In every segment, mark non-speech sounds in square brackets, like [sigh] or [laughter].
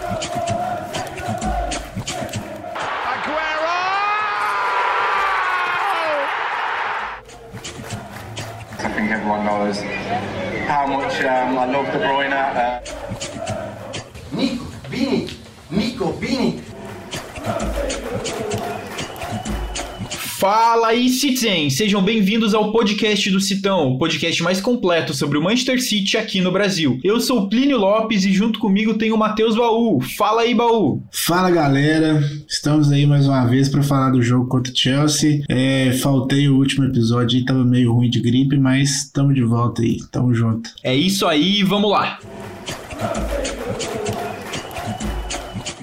I think everyone knows how much um, I love De Bruyne. Uh, Fala aí, Citizen! Sejam bem-vindos ao podcast do Citão, o podcast mais completo sobre o Manchester City aqui no Brasil. Eu sou o Plínio Lopes e junto comigo tem o Matheus Baú. Fala aí, Baú! Fala galera, estamos aí mais uma vez para falar do jogo contra o Chelsea. É, faltei o último episódio aí, tava meio ruim de gripe, mas estamos de volta aí, tamo junto. É isso aí, vamos lá!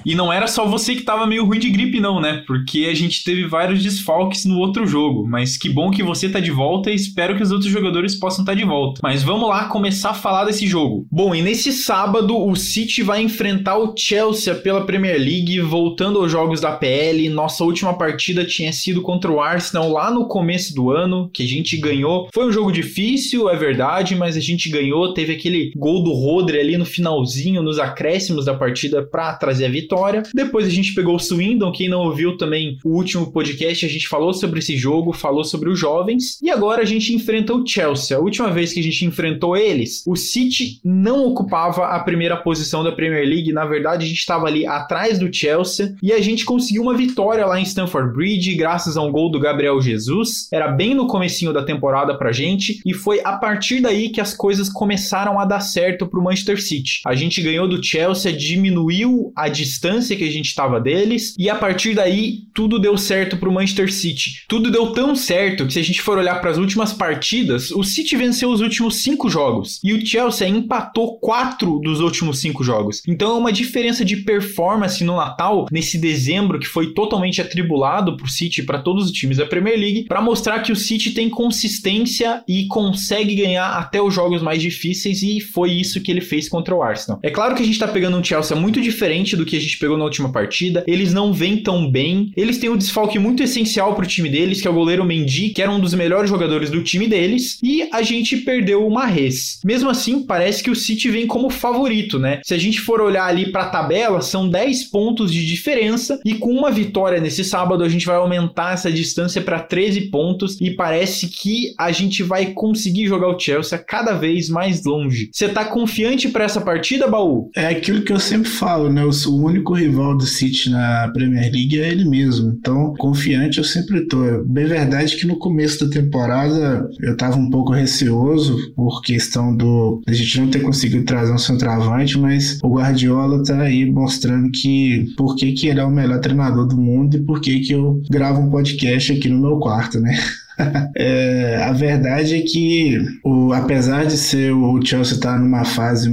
E não era só você que tava meio ruim de gripe, não, né? Porque a gente teve vários desfalques no outro jogo. Mas que bom que você tá de volta e espero que os outros jogadores possam estar tá de volta. Mas vamos lá começar a falar desse jogo. Bom, e nesse sábado o City vai enfrentar o Chelsea pela Premier League, voltando aos jogos da PL. Nossa última partida tinha sido contra o Arsenal lá no começo do ano, que a gente ganhou. Foi um jogo difícil, é verdade, mas a gente ganhou. Teve aquele gol do Rodri ali no finalzinho, nos acréscimos da partida para trazer a vitória vitória. Depois a gente pegou o Swindon, quem não ouviu também o último podcast, a gente falou sobre esse jogo, falou sobre os jovens. E agora a gente enfrenta o Chelsea. A última vez que a gente enfrentou eles, o City não ocupava a primeira posição da Premier League. Na verdade, a gente estava ali atrás do Chelsea e a gente conseguiu uma vitória lá em Stamford Bridge, graças a um gol do Gabriel Jesus. Era bem no comecinho da temporada pra gente e foi a partir daí que as coisas começaram a dar certo pro Manchester City. A gente ganhou do Chelsea, diminuiu a distância distância que a gente estava deles, e a partir daí tudo deu certo para o Manchester City. Tudo deu tão certo que se a gente for olhar para as últimas partidas, o City venceu os últimos cinco jogos e o Chelsea empatou quatro dos últimos cinco jogos. Então é uma diferença de performance no Natal, nesse dezembro que foi totalmente atribulado para o City para todos os times da Premier League, para mostrar que o City tem consistência e consegue ganhar até os jogos mais difíceis e foi isso que ele fez contra o Arsenal. É claro que a gente está pegando um Chelsea muito diferente do que a gente pegou na última partida. Eles não vêm tão bem. Eles têm um desfalque muito essencial pro time deles, que é o goleiro Mendy, que era um dos melhores jogadores do time deles. E a gente perdeu o Marres. Mesmo assim, parece que o City vem como favorito, né? Se a gente for olhar ali pra tabela, são 10 pontos de diferença. E com uma vitória nesse sábado, a gente vai aumentar essa distância para 13 pontos. E parece que a gente vai conseguir jogar o Chelsea cada vez mais longe. Você tá confiante para essa partida, Baú? É aquilo que eu sempre falo, né? O único único rival do City na Premier League é ele mesmo. Então, confiante eu sempre tô. É bem verdade que no começo da temporada eu tava um pouco receoso por questão do a gente não ter conseguido trazer um centroavante, mas o Guardiola tá aí mostrando que por que, que ele é o melhor treinador do mundo e por que, que eu gravo um podcast aqui no meu quarto, né? [laughs] [laughs] é, a verdade é que, o, apesar de ser o Chelsea estar tá numa fase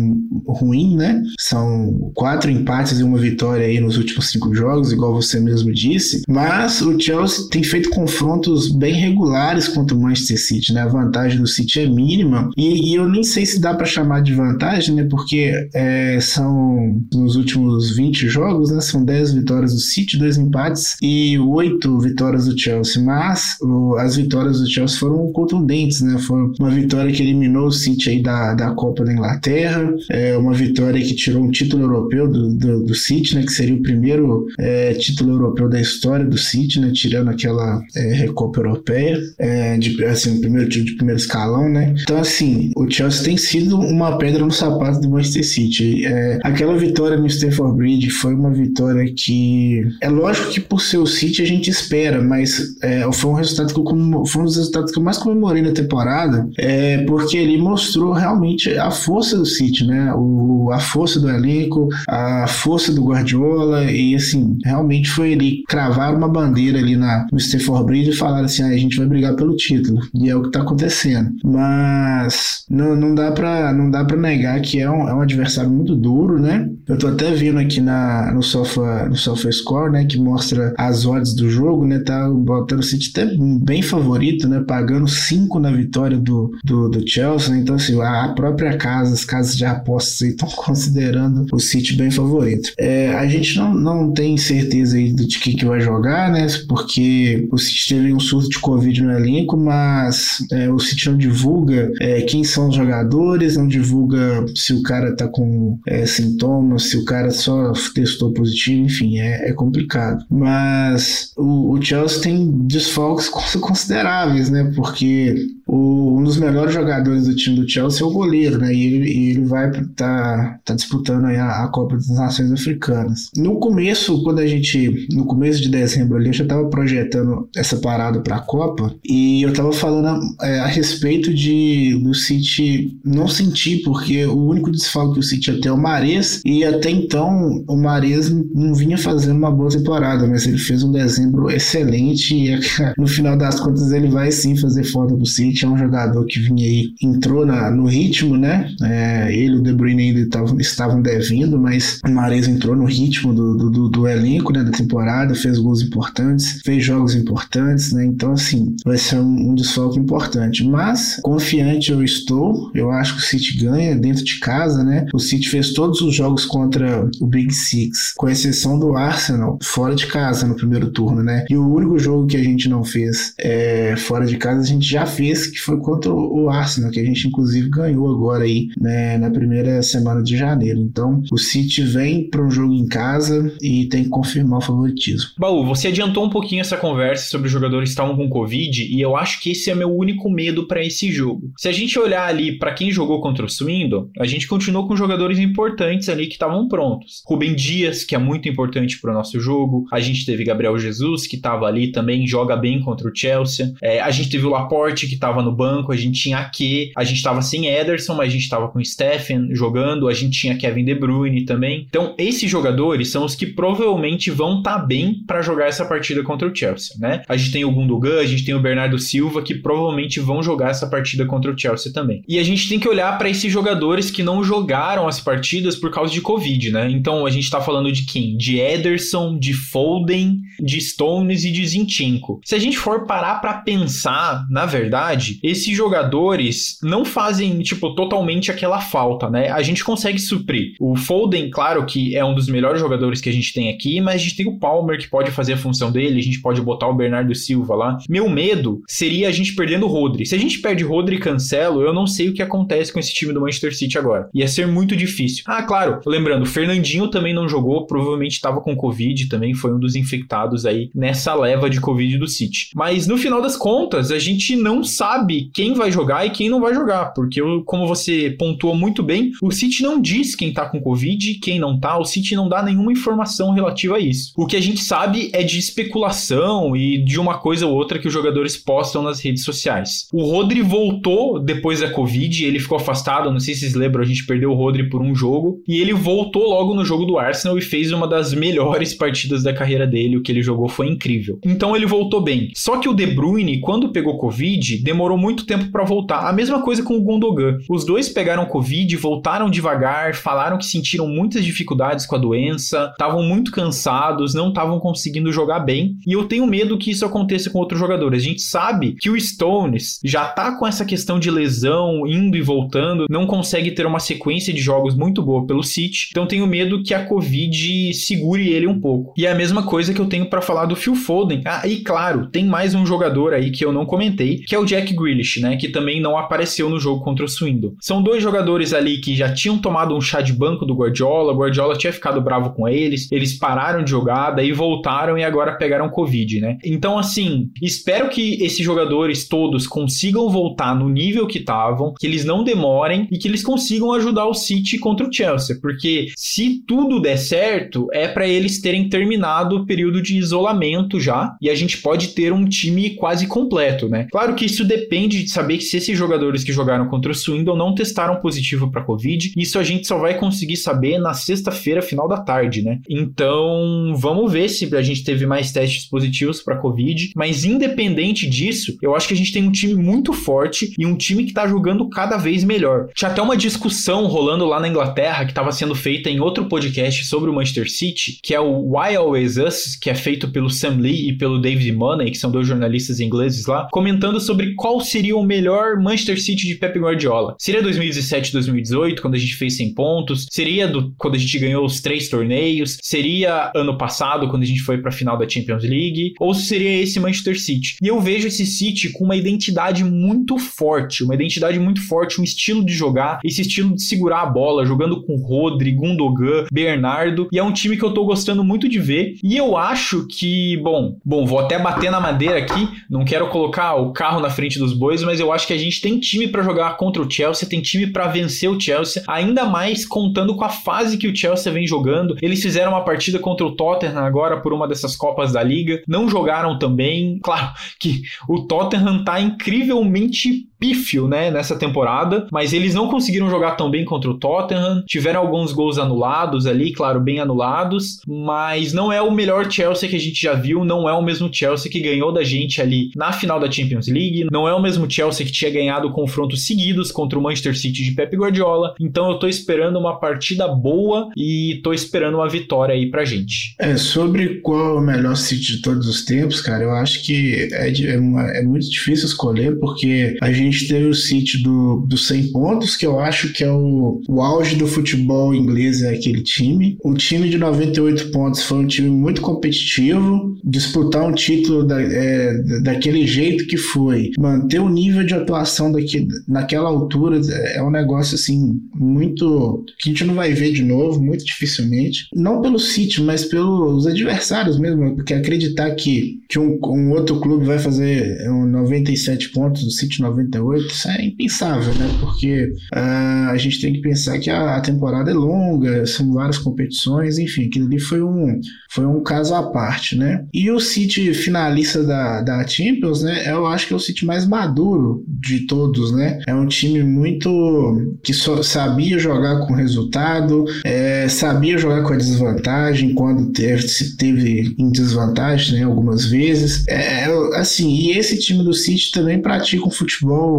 ruim, né? São quatro empates e uma vitória aí nos últimos cinco jogos, igual você mesmo disse. Mas o Chelsea tem feito confrontos bem regulares contra o Manchester City, né? A vantagem do City é mínima e, e eu nem sei se dá para chamar de vantagem, né? Porque é, são nos últimos 20 jogos, né? São 10 vitórias do City, dois empates e oito vitórias do Chelsea. Mas o, as vitórias vitórias do Chelsea foram contundentes, né? Foi uma vitória que eliminou o City aí da, da Copa da Inglaterra, é uma vitória que tirou um título europeu do, do, do City, né? Que seria o primeiro é, título europeu da história do City, né? Tirando aquela é, Recopa Europeia, é, de, assim, o primeiro título de primeiro escalão, né? Então, assim, o Chelsea tem sido uma pedra no sapato do Manchester City. É, aquela vitória no Stamford Bridge foi uma vitória que é lógico que por ser o City a gente espera, mas é, foi um resultado que eu foi um dos resultados que eu mais comemorei na temporada, é porque ele mostrou realmente a força do City, né? O, a força do elenco, a força do Guardiola e assim, realmente foi ele cravar uma bandeira ali na, no Stamford Bridge e falar assim, ah, a gente vai brigar pelo título. E é o que tá acontecendo. Mas não, não dá para não dá para negar que é um, é um adversário muito duro, né? Eu tô até vendo aqui na, no Sofa no Sofa Score, né, que mostra as odds do jogo, né? Tá botando o City até bem favorito favorito, né? Pagando 5 na vitória do, do, do Chelsea. Né? Então, assim, a própria casa, as casas de apostas estão [laughs] considerando o City bem favorito. É, a gente não, não tem certeza aí de quem que vai jogar, né? Porque o City teve um surto de Covid no elenco, mas é, o City não divulga é, quem são os jogadores, não divulga se o cara tá com é, sintomas, se o cara só testou positivo, enfim, é, é complicado. Mas o, o Chelsea tem desfalques [laughs] consideráveis, né? Porque o, um dos melhores jogadores do time do Chelsea é o goleiro, né? E ele, ele vai estar tá, tá disputando a, a, Copa das Nações Africanas. No começo, quando a gente. No começo de dezembro ali, eu já estava projetando essa parada para a Copa e eu estava falando é, a respeito de do City não sentir, porque o único desfalque que o City até é o Mares, e até então o Mares não vinha fazendo uma boa temporada, mas ele fez um dezembro excelente e [laughs] no final das contas ele vai sim fazer falta do City é um jogador que vinha aí, entrou na, no ritmo, né? É, ele e o De Bruyne ainda tavam, estavam devendo, mas o Mares entrou no ritmo do, do, do, elenco, né? Da temporada, fez gols importantes, fez jogos importantes, né? Então, assim, vai ser um, um desfalque importante. Mas, confiante eu estou, eu acho que o City ganha dentro de casa, né? O City fez todos os jogos contra o Big Six, com exceção do Arsenal, fora de casa no primeiro turno, né? E o único jogo que a gente não fez é, fora de casa, a gente já fez que foi contra o Arsenal, que a gente inclusive ganhou agora aí, né, na primeira semana de janeiro. Então, o City vem para um jogo em casa e tem que confirmar o favoritismo. Baú, você adiantou um pouquinho essa conversa sobre os jogadores que estavam com Covid e eu acho que esse é meu único medo para esse jogo. Se a gente olhar ali para quem jogou contra o Swindon, a gente continuou com jogadores importantes ali que estavam prontos. Rubem Dias, que é muito importante para o nosso jogo. A gente teve Gabriel Jesus, que estava ali também, joga bem contra o Chelsea. É, a gente teve o Laporte, que estava no banco, a gente tinha Ake, a gente estava sem Ederson, mas a gente estava com Stephen jogando, a gente tinha Kevin De Bruyne também. Então, esses jogadores são os que provavelmente vão estar tá bem para jogar essa partida contra o Chelsea, né? A gente tem o Gundogan, a gente tem o Bernardo Silva que provavelmente vão jogar essa partida contra o Chelsea também. E a gente tem que olhar para esses jogadores que não jogaram as partidas por causa de Covid, né? Então, a gente está falando de quem? De Ederson, de Foden, de Stones e de Zinchenko. Se a gente for parar para pensar, na verdade, esses jogadores não fazem, tipo, totalmente aquela falta, né? A gente consegue suprir. O Foden, claro que é um dos melhores jogadores que a gente tem aqui, mas a gente tem o Palmer que pode fazer a função dele, a gente pode botar o Bernardo Silva lá. Meu medo seria a gente perdendo o Rodri. Se a gente perde Rodri e Cancelo, eu não sei o que acontece com esse time do Manchester City agora. Ia ser muito difícil. Ah, claro, lembrando, o Fernandinho também não jogou, provavelmente estava com Covid, também foi um dos infectados aí nessa leva de Covid do City. Mas no final das contas, a gente não sabe sabe quem vai jogar e quem não vai jogar, porque como você pontuou muito bem, o City não diz quem tá com Covid e quem não tá, o City não dá nenhuma informação relativa a isso. O que a gente sabe é de especulação e de uma coisa ou outra que os jogadores postam nas redes sociais. O Rodri voltou depois da Covid, ele ficou afastado, não sei se vocês lembram, a gente perdeu o Rodri por um jogo, e ele voltou logo no jogo do Arsenal e fez uma das melhores partidas da carreira dele, o que ele jogou foi incrível. Então ele voltou bem. Só que o De Bruyne, quando pegou Covid, demorou demorou muito tempo para voltar. A mesma coisa com o Gundogan. Os dois pegaram Covid, voltaram devagar, falaram que sentiram muitas dificuldades com a doença, estavam muito cansados, não estavam conseguindo jogar bem. E eu tenho medo que isso aconteça com outros jogadores. A gente sabe que o Stones já tá com essa questão de lesão, indo e voltando, não consegue ter uma sequência de jogos muito boa pelo City. Então tenho medo que a Covid segure ele um pouco. E é a mesma coisa que eu tenho para falar do Phil Foden. Ah, e claro, tem mais um jogador aí que eu não comentei, que é o Jack Grealish, né, que também não apareceu no jogo contra o Swindon. São dois jogadores ali que já tinham tomado um chá de banco do Guardiola, o Guardiola tinha ficado bravo com eles, eles pararam de jogar, daí voltaram e agora pegaram Covid, né? Então, assim, espero que esses jogadores todos consigam voltar no nível que estavam, que eles não demorem e que eles consigam ajudar o City contra o Chelsea, porque se tudo der certo, é para eles terem terminado o período de isolamento já e a gente pode ter um time quase completo, né? Claro que isso depende depende de saber se esses jogadores que jogaram contra o Swindon não testaram positivo para Covid, isso a gente só vai conseguir saber na sexta-feira, final da tarde, né? Então, vamos ver se a gente teve mais testes positivos para Covid, mas independente disso, eu acho que a gente tem um time muito forte e um time que tá jogando cada vez melhor. Tinha até uma discussão rolando lá na Inglaterra que estava sendo feita em outro podcast sobre o Manchester City, que é o Why Always Us, que é feito pelo Sam Lee e pelo David Money, que são dois jornalistas ingleses lá, comentando sobre qual seria o melhor Manchester City de Pep Guardiola. Seria 2017, 2018, quando a gente fez 100 pontos? Seria do, quando a gente ganhou os três torneios? Seria ano passado, quando a gente foi para a final da Champions League? Ou seria esse Manchester City? E eu vejo esse City com uma identidade muito forte, uma identidade muito forte, um estilo de jogar, esse estilo de segurar a bola, jogando com Rodri, Gundogan, Bernardo, e é um time que eu tô gostando muito de ver. E eu acho que, bom, bom, vou até bater na madeira aqui, não quero colocar o carro na frente dos bois, mas eu acho que a gente tem time para jogar contra o Chelsea, tem time para vencer o Chelsea, ainda mais contando com a fase que o Chelsea vem jogando. Eles fizeram uma partida contra o Tottenham agora por uma dessas Copas da Liga, não jogaram também. Claro que o Tottenham tá incrivelmente pífio, né, nessa temporada, mas eles não conseguiram jogar tão bem contra o Tottenham, tiveram alguns gols anulados ali, claro, bem anulados, mas não é o melhor Chelsea que a gente já viu, não é o mesmo Chelsea que ganhou da gente ali na final da Champions League, não é o mesmo Chelsea que tinha ganhado confrontos seguidos contra o Manchester City de Pep Guardiola, então eu tô esperando uma partida boa e tô esperando uma vitória aí pra gente. É, sobre qual é o melhor City de todos os tempos, cara, eu acho que é, é, é muito difícil escolher, porque a gente gente teve o City do, do 100 pontos, que eu acho que é o, o auge do futebol inglês, é aquele time. O time de 98 pontos foi um time muito competitivo. Disputar um título da, é, daquele jeito que foi, manter o nível de atuação daqui, naquela altura é um negócio assim muito que a gente não vai ver de novo, muito dificilmente. Não pelo City, mas pelos adversários mesmo, porque acreditar que, que um, um outro clube vai fazer um 97 pontos, o City 98 isso é impensável, né? Porque uh, a gente tem que pensar que a, a, temporada é longa, são várias competições, enfim, aquilo ali foi um, foi um caso à parte, né? E o City finalista da, da Champions, né? Eu acho que é o City mais maduro de todos, né? É um time muito que só sabia jogar com resultado, é, sabia jogar com a desvantagem quando teve, se teve em desvantagem, né? Algumas vezes. É, assim, e esse time do City também pratica um futebol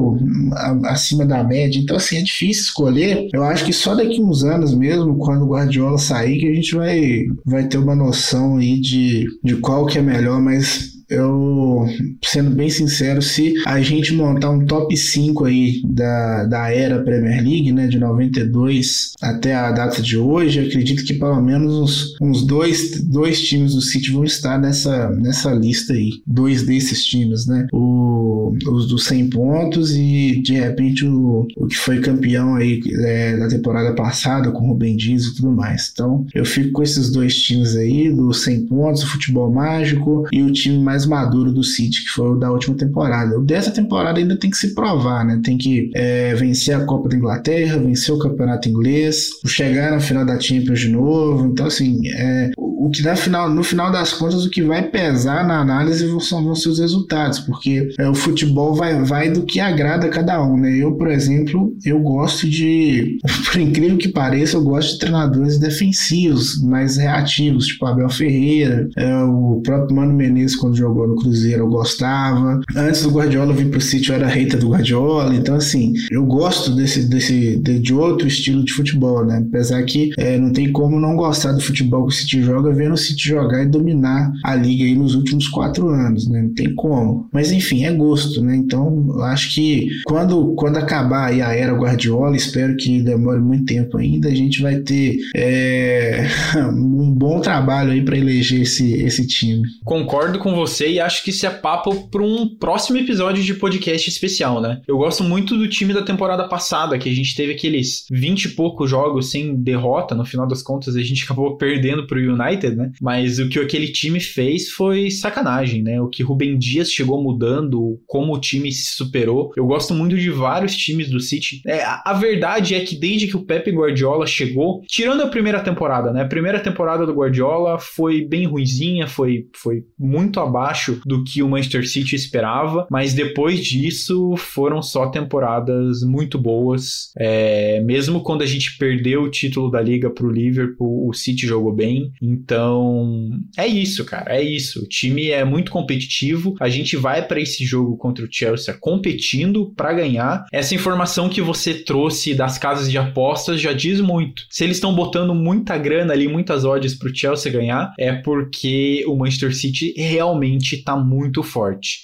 acima da média. Então, assim, é difícil escolher. Eu acho que só daqui uns anos mesmo, quando o Guardiola sair, que a gente vai, vai ter uma noção aí de, de qual que é melhor, mas eu, sendo bem sincero, se a gente montar um top 5 aí da, da era Premier League, né, de 92 até a data de hoje, acredito que pelo menos uns, uns dois, dois times do City vão estar nessa, nessa lista aí. Dois desses times, né? O, os dos 100 pontos e de repente o, o que foi campeão aí é, da temporada passada com o Rubem Dias e tudo mais. Então eu fico com esses dois times aí, dos 100 pontos, o futebol mágico e o time mais maduro do City, que foi o da última temporada. O dessa temporada ainda tem que se provar, né? Tem que é, vencer a Copa da Inglaterra, vencer o Campeonato Inglês, chegar na final da Champions de novo. Então, assim, é, o que na final, no final das contas, o que vai pesar na análise são, vão ser os resultados, porque é, o futebol vai, vai do que agrada cada um, né? Eu, por exemplo, eu gosto de, [laughs] por incrível que pareça, eu gosto de treinadores defensivos, mais reativos, tipo Abel Ferreira, é, o próprio Mano Menezes quando jogou no Cruzeiro eu gostava. Antes do Guardiola vir pro City eu era hater do Guardiola, então assim, eu gosto desse, desse de, de outro estilo de futebol, né? Apesar que é, não tem como não gostar do futebol que o City joga vendo o City jogar e dominar a liga aí nos últimos quatro anos, né? Não tem como. Mas enfim, é gosto, né? Então, acho que quando, quando acabar a era Guardiola, espero que demore muito tempo ainda, a gente vai ter é, [laughs] um bom trabalho aí para eleger esse, esse time. Concordo com você e acho que isso é papo para um próximo episódio de podcast especial, né? Eu gosto muito do time da temporada passada, que a gente teve aqueles 20 e poucos jogos sem derrota, no final das contas a gente [laughs] acabou perdendo pro United, United, né? Mas o que aquele time fez foi sacanagem, né? O que Rubem Dias chegou mudando, como o time se superou. Eu gosto muito de vários times do City. É, a verdade é que desde que o Pepe Guardiola chegou, tirando a primeira temporada, né? A primeira temporada do Guardiola foi bem ruizinha, foi, foi muito abaixo do que o Manchester City esperava, mas depois disso foram só temporadas muito boas. É, mesmo quando a gente perdeu o título da liga pro Liverpool, o City jogou bem. Então, é isso, cara, é isso. O time é muito competitivo. A gente vai para esse jogo contra o Chelsea competindo para ganhar. Essa informação que você trouxe das casas de apostas já diz muito. Se eles estão botando muita grana ali, muitas odds pro Chelsea ganhar, é porque o Manchester City realmente tá muito forte.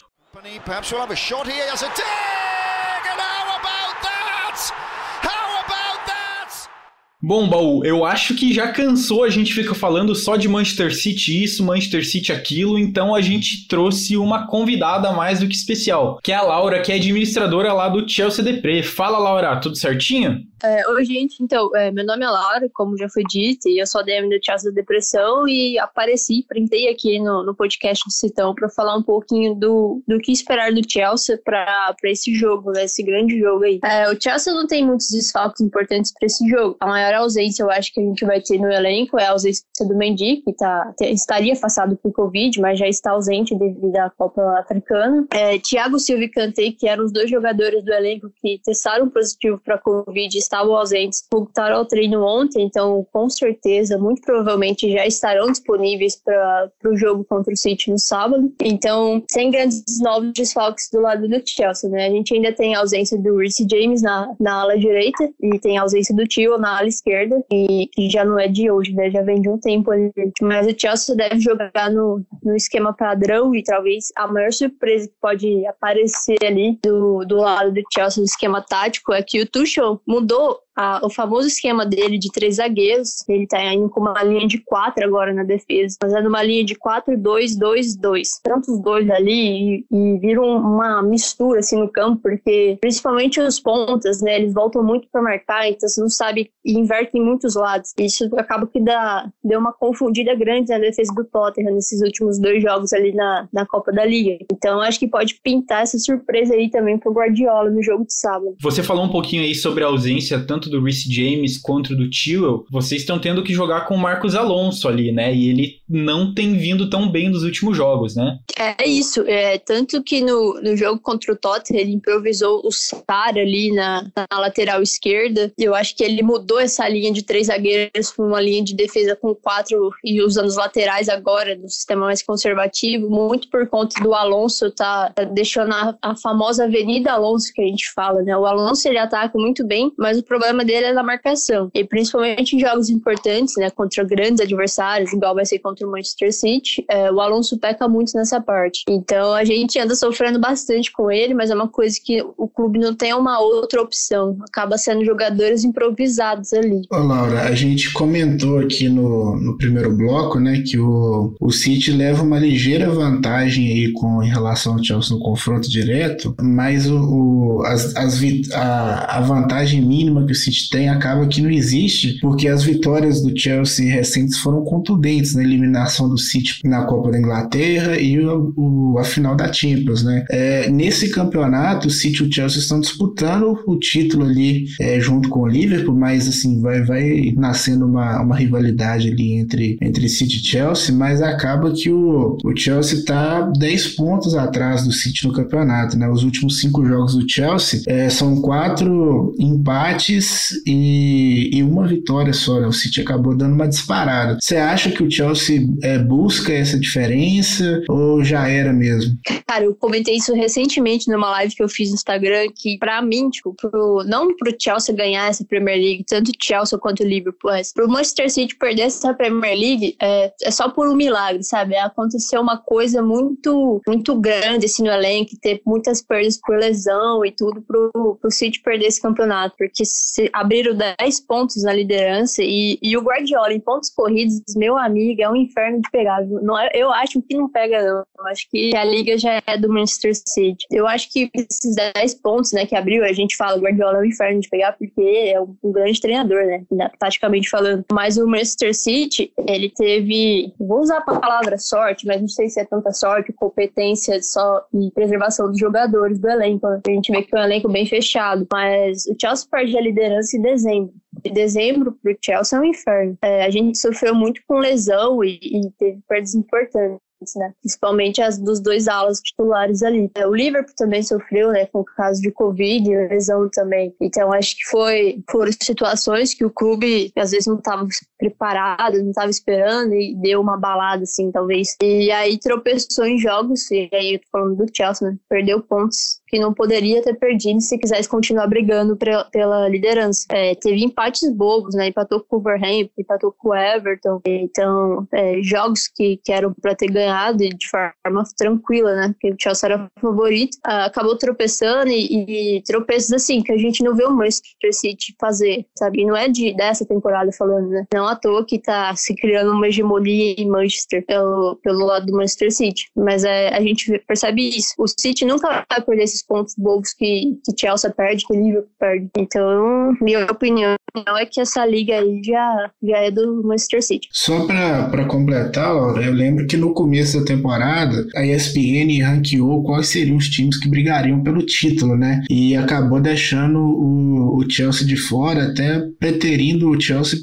Bom, Baú, eu acho que já cansou a gente fica falando só de Manchester City isso, Manchester City aquilo, então a gente trouxe uma convidada mais do que especial, que é a Laura, que é administradora lá do Chelsea Depre. Fala, Laura, tudo certinho? É, oi, gente. Então, é, meu nome é Laura, como já foi dito, e eu sou DM do da Depressão e apareci, printei aqui no, no podcast do Citão para falar um pouquinho do, do que esperar do Chelsea para esse jogo, né, esse grande jogo aí. É, o Chelsea não tem muitos desfalques importantes para esse jogo. A maior ausência, eu acho, que a gente vai ter no elenco é a ausência do Mendy, que tá, estaria afastado por Covid, mas já está ausente devido à Copa Africana. É, Thiago Silva e Kanté, que eram os dois jogadores do elenco que testaram positivo para Covid, estavam ausentes, voltaram ao treino ontem, então com certeza, muito provavelmente já estarão disponíveis para o jogo contra o City no sábado. Então, sem grandes novos desfalques do lado do Chelsea, né? A gente ainda tem a ausência do Reece James na, na ala direita e tem a ausência do Tio na ala esquerda, e que já não é de hoje, né? Já vem de um tempo ali. Mas o Chelsea deve jogar no, no esquema padrão e talvez a maior surpresa que pode aparecer ali do, do lado do Chelsea no esquema tático é que o Tuchel mudou mudou a, o famoso esquema dele de três zagueiros. Ele tá indo com uma linha de quatro agora na defesa, fazendo uma linha de 4-2-2-2. Tanto os dois ali e, e viram uma mistura assim no campo, porque principalmente os pontas, né? Eles voltam muito para marcar, então você não sabe e invertem muitos lados. Isso acaba que dá, deu uma confundida grande na defesa do Tottenham nesses últimos dois jogos ali na, na Copa da Liga. Então acho que pode pintar essa surpresa aí também pro Guardiola no jogo de sábado. Você falou um pouquinho aí sobre a ausência tanto do Reece James quanto do Tewell, vocês estão tendo que jogar com o Marcos Alonso ali, né? E ele não tem vindo tão bem nos últimos jogos, né? É isso. É, tanto que no, no jogo contra o Tottenham, ele improvisou o Sar ali na, na lateral esquerda. Eu acho que ele mudou essa linha de três zagueiros para uma linha de defesa com quatro e usando os laterais agora, no sistema mais conservativo, muito por conta do Alonso tá, tá deixando a, a famosa Avenida Alonso que a gente fala, né? O Alonso ele ataca muito bem, mas o problema dele é na marcação. E principalmente em jogos importantes, né? Contra grandes adversários, igual vai ser contra o Manchester City, é, o Alonso peca muito nessa parte. Então a gente anda sofrendo bastante com ele, mas é uma coisa que o clube não tem uma outra opção. Acaba sendo jogadores improvisados ali. Ô Laura, a gente comentou aqui no, no primeiro bloco, né, que o, o City leva uma ligeira vantagem aí com, em relação ao Chelsea no confronto direto, mas o, o as, as, a, a vantagem mínima que o City tem acaba que não existe, porque as vitórias do Chelsea recentes foram contundentes na eliminação do City na Copa da Inglaterra e o, o a final da Champions, né? É, nesse campeonato, o City e o Chelsea estão disputando o título ali é, junto com o Liverpool, mas assim, vai, vai nascendo uma, uma rivalidade ali entre, entre City e Chelsea, mas acaba que o, o Chelsea está 10 pontos atrás do City no campeonato, né? Os últimos cinco jogos do Chelsea é, são quatro empates e, e uma vitória só, né? O City acabou dando uma disparada. Você acha que o Chelsea é, busca essa diferença ou já era mesmo? Cara, eu comentei isso recentemente numa live que eu fiz no Instagram, que para mim, tipo, pro, não pro Chelsea ganhar essa Premier League, tanto o Chelsea quanto o Liverpool, mas pro Manchester City perder essa Premier League, é, é só por um milagre, sabe? Aconteceu uma coisa muito, muito grande assim no elenco, ter muitas perdas por lesão e tudo pro, pro City perder esse campeonato, porque se abriram 10 pontos na liderança e, e o Guardiola em pontos corridos, meu amigo, é um inferno de pegar. Não, é, eu acho que não pega, não. Eu acho que a liga já é do Manchester City. Eu acho que esses 10 pontos, né, que abriu, a gente fala, Guardiola é um inferno de pegar porque é um, um grande treinador, né, taticamente falando. Mas o Manchester City, ele teve, vou usar a palavra sorte, mas não sei se é tanta sorte, competência só e preservação dos jogadores do elenco. Né? A gente vê que é um elenco bem fechado, mas o Chelsea perde a liderança em dezembro. De dezembro pro Chelsea é um inferno. É, a gente sofreu muito com lesão e, e teve perdas importantes né? Principalmente as dos dois alas titulares ali. É, o Liverpool também sofreu, né, com o caso de Covid, lesão também. Então acho que foi por situações que o clube às vezes não estava preparado, não estava esperando e deu uma balada assim, talvez. E aí tropeçou em jogos, e aí eu tô falando do Chelsea, né? Perdeu pontos que não poderia ter perdido se quisesse continuar brigando pela liderança. É, teve empates bobos, né? Empatou com o Wolverhampton, empatou com o Everton. Então, é, jogos que, que eram para ter ganhado de forma tranquila, né? Porque o Chelsea era o favorito. Ah, acabou tropeçando e, e, tropeços assim que a gente não vê o Manchester City fazer, sabe? E não é de, dessa temporada falando, né? Não à toa que tá se criando uma hegemonia em Manchester pelo, pelo lado do Manchester City. Mas é, a gente percebe isso. O City nunca vai perder esses pontos bobos que, que Chelsea perde, que Liverpool perde. Então, minha opinião é que essa liga aí já, já é do Manchester City. Só para completar, Laura, eu lembro que no começo da temporada a ESPN ranqueou quais seriam os times que brigariam pelo título, né? E acabou deixando o, o Chelsea de fora, até preterindo o Chelsea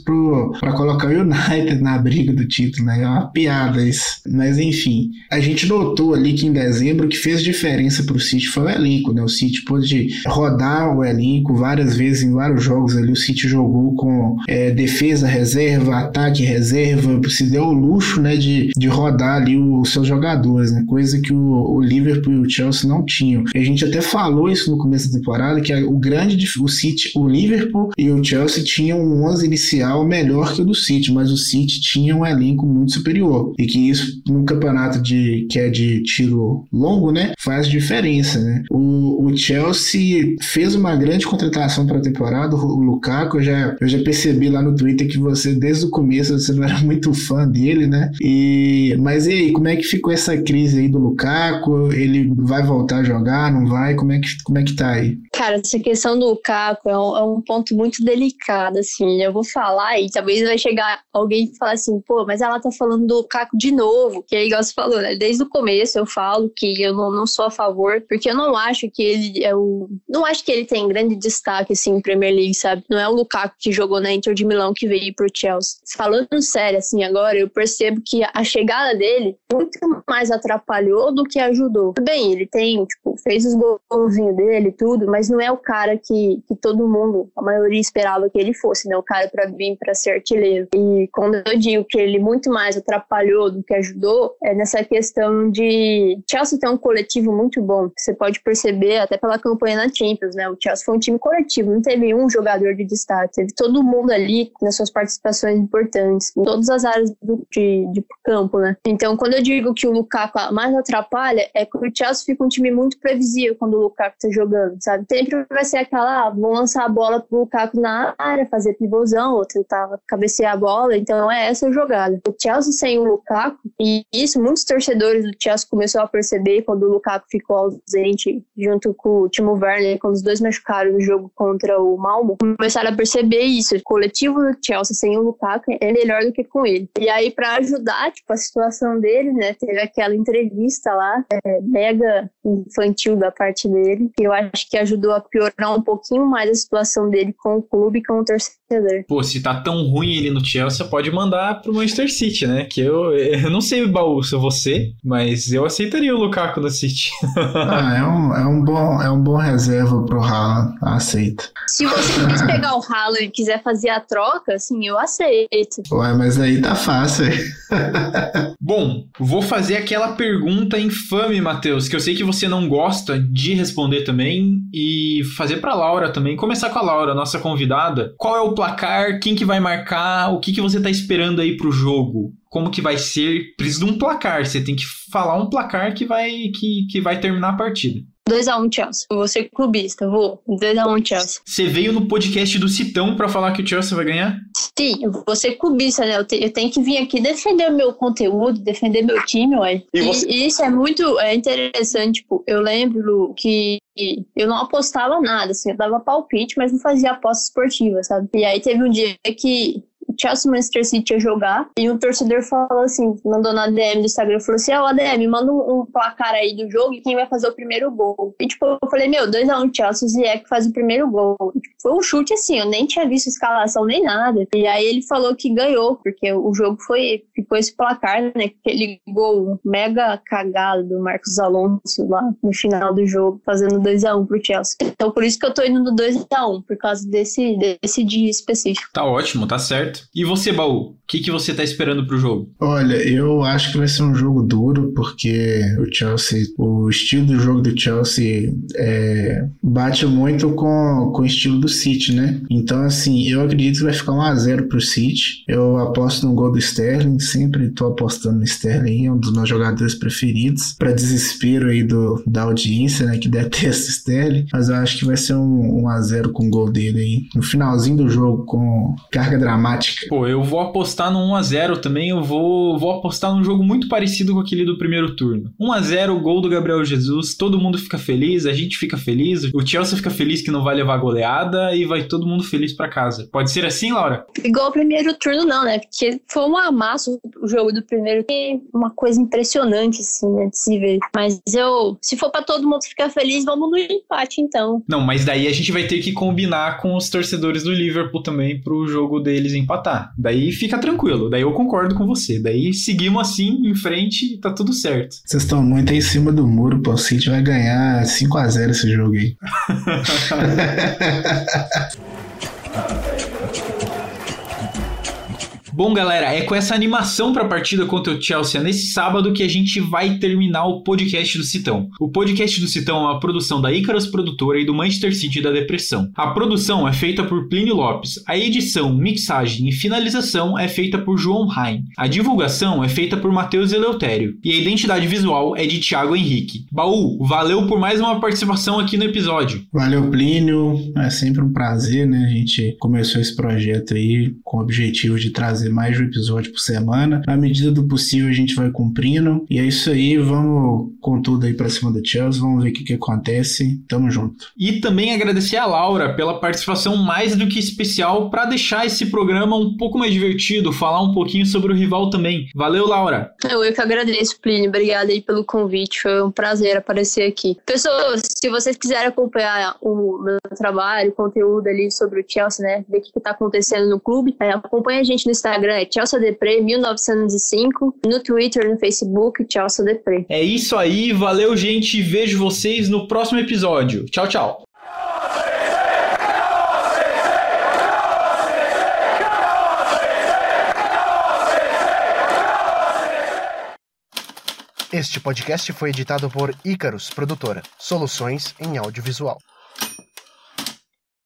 para colocar o United [laughs] na briga do título, né? É uma piada isso. Mas enfim, a gente notou ali que em dezembro o que fez diferença para o City foi o elenco, né? O City pôde rodar o elenco várias vezes em vários jogos ali. O City jogou com é, defesa reserva, ataque reserva, se deu o luxo, né, de, de rodar ali os seus jogadores, né? Coisa que o, o Liverpool e o Chelsea não tinham. E a gente até falou isso no começo da temporada que o grande o City, o Liverpool e o Chelsea tinham um 11 inicial melhor que o do City, mas o City tinha um elenco muito superior e que isso no campeonato de que é de tiro longo, né, faz diferença, né? O, o Chelsea fez uma grande contratação para a temporada, o Lukaku, eu já, eu já percebi lá no Twitter que você desde o começo você não era [laughs] muito fã dele, né? E mas e aí, como é que ficou essa crise aí do Lukaku? Ele vai voltar a jogar, não vai? Como é que como é que tá aí? Cara, essa questão do Lukaku é um, é um ponto muito delicado, assim. Eu vou falar e talvez vai chegar alguém e falar assim, pô, mas ela tá falando do Lukaku de novo. Que aí, igual você falou, né? Desde o começo eu falo que eu não, não sou a favor, porque eu não acho que ele é o. Não acho que ele tem grande destaque, assim, em Premier League, sabe? Não é o Lukaku que jogou na Inter de Milão que veio pro Chelsea. Falando sério, assim, agora, eu percebo que a chegada dele muito mais atrapalhou do que ajudou. Bem, ele tem, tipo, fez os golzinhos dele tudo, mas não é o cara que, que todo mundo, a maioria esperava que ele fosse, né? O cara para vir para ser artilheiro. E quando eu digo que ele muito mais atrapalhou do que ajudou, é nessa questão de Chelsea tem um coletivo muito bom. Você pode perceber até pela campanha na Champions, né? O Chelsea foi um time coletivo, não teve um jogador de destaque, teve todo mundo ali nas suas participações importantes, em todas as áreas do, de, de campo, né? Então, quando eu digo que o Lukaku mais atrapalha, é que o Chelsea fica um time muito previsível quando o Lukaku tá jogando, sabe? Sempre vai ser aquela, ah, vão lançar a bola pro Lukaku na área, fazer pivôzão, ou tentar cabecear a bola, então é essa a jogada. O Chelsea sem o Lukaku, e isso muitos torcedores do Chelsea começaram a perceber quando o Lukaku ficou ausente junto com o Timo Werner, quando os dois machucaram no jogo contra o Malmo, começaram a perceber isso. O coletivo do Chelsea sem o Lukaku é melhor do que com ele. E aí, para ajudar, tipo, a situação dele, né, teve aquela entrevista lá, é, mega infantil da parte dele, que eu acho que ajudou a piorar um pouquinho mais a situação dele com o clube e com o torcedor. Pô, se tá tão ruim ele no Chelsea, pode mandar pro Manchester City, né? Que eu, eu não sei, Baú, se você, mas eu aceitaria o Lukaku no City. ah, é um, é um, bom, é um bom reserva pro Haaland, aceito. Se você quis pegar o Haaland e quiser fazer a troca, assim, eu aceito. Ué, mas aí tá fácil. [laughs] bom, vou fazer aquela pergunta infame, Matheus, que eu sei que você não gosta de responder também, e fazer pra Laura também. Começar com a Laura, nossa convidada. Qual é o placar? Quem que vai marcar? O que, que você tá esperando aí pro jogo? como que vai ser. Precisa de um placar. Você tem que falar um placar que vai, que, que vai terminar a partida. 2x1 Chelsea. Eu vou ser clubista, vou. 2x1 Chelsea. Você veio no podcast do Citão pra falar que o Chelsea vai ganhar? Sim, eu vou ser clubista, né? Eu, te- eu tenho que vir aqui defender o meu conteúdo, defender meu time, ué. E E, você- e isso é muito é interessante, tipo, eu lembro que eu não apostava nada, assim, eu dava palpite, mas não fazia aposta esportiva, sabe? E aí teve um dia que Chelsea o Manchester City ia jogar e um torcedor falou assim, mandou na DM do Instagram, falou assim, ó, ADM, manda um, um placar aí do jogo e quem vai fazer o primeiro gol. E tipo, eu falei, meu, 2x1 Chelsea, o Ziyech faz o primeiro gol. Tipo, foi um chute assim, eu nem tinha visto escalação nem nada. E aí ele falou que ganhou, porque o jogo foi, ficou esse placar, né, aquele gol mega cagado do Marcos Alonso lá no final do jogo, fazendo 2x1 pro Chelsea. Então por isso que eu tô indo no 2x1, por causa desse, desse dia específico. Tá ótimo, tá certo. E você, Baú? O que, que você tá esperando pro jogo? Olha, eu acho que vai ser um jogo duro, porque o Chelsea, o estilo do jogo do Chelsea é, bate muito com, com o estilo do City, né? Então, assim, eu acredito que vai ficar 1x0 pro City. Eu aposto no gol do Sterling, sempre tô apostando no Sterling, é um dos meus jogadores preferidos, para desespero aí do, da audiência, né, que [laughs] detesta o Sterling, mas eu acho que vai ser um 1x0 com o gol dele aí, no finalzinho do jogo, com carga dramática. Pô, eu vou apostar no 1x0 também. Eu vou, vou apostar num jogo muito parecido com aquele do primeiro turno. 1x0, gol do Gabriel Jesus. Todo mundo fica feliz, a gente fica feliz. O Chelsea fica feliz que não vai levar goleada e vai todo mundo feliz pra casa. Pode ser assim, Laura? Igual o primeiro turno, não, né? Porque foi um amasso o jogo do primeiro. E uma coisa impressionante, assim, né? De se ver. Mas eu, se for pra todo mundo ficar feliz, vamos no empate, então. Não, mas daí a gente vai ter que combinar com os torcedores do Liverpool também pro jogo deles empatar. Daí fica tranquilo, daí eu concordo com você. Daí seguimos assim em frente e tá tudo certo. Vocês estão muito em cima do muro, pô. O City vai ganhar 5x0 esse jogo aí. [laughs] Bom, galera, é com essa animação para a partida contra o Chelsea nesse sábado que a gente vai terminar o podcast do Citão. O podcast do Citão é uma produção da Icarus Produtora e do Manchester City da Depressão. A produção é feita por Plínio Lopes, a edição, mixagem e finalização é feita por João Rain. A divulgação é feita por Matheus Eleutério e a identidade visual é de Thiago Henrique. Baú, valeu por mais uma participação aqui no episódio. Valeu, Plínio. É sempre um prazer, né? A gente começou esse projeto aí com o objetivo de trazer mais de um episódio por semana. Na medida do possível, a gente vai cumprindo. E é isso aí. Vamos com tudo aí pra cima do Chelsea. Vamos ver o que, que acontece. Tamo junto. E também agradecer a Laura pela participação mais do que especial para deixar esse programa um pouco mais divertido, falar um pouquinho sobre o rival também. Valeu, Laura! Eu, eu que agradeço, Plínio. Obrigada aí pelo convite. Foi um prazer aparecer aqui. Pessoas, se vocês quiserem acompanhar o meu trabalho, o conteúdo ali sobre o Chelsea, né? Ver o que, que tá acontecendo no clube, é, acompanha a gente no Instagram, é Chelsea Depre 1905. No Twitter, no Facebook, Chelsea Depre. É isso aí, valeu, gente. Vejo vocês no próximo episódio. Tchau, tchau. Este podcast foi editado por Icarus Produtora, soluções em audiovisual.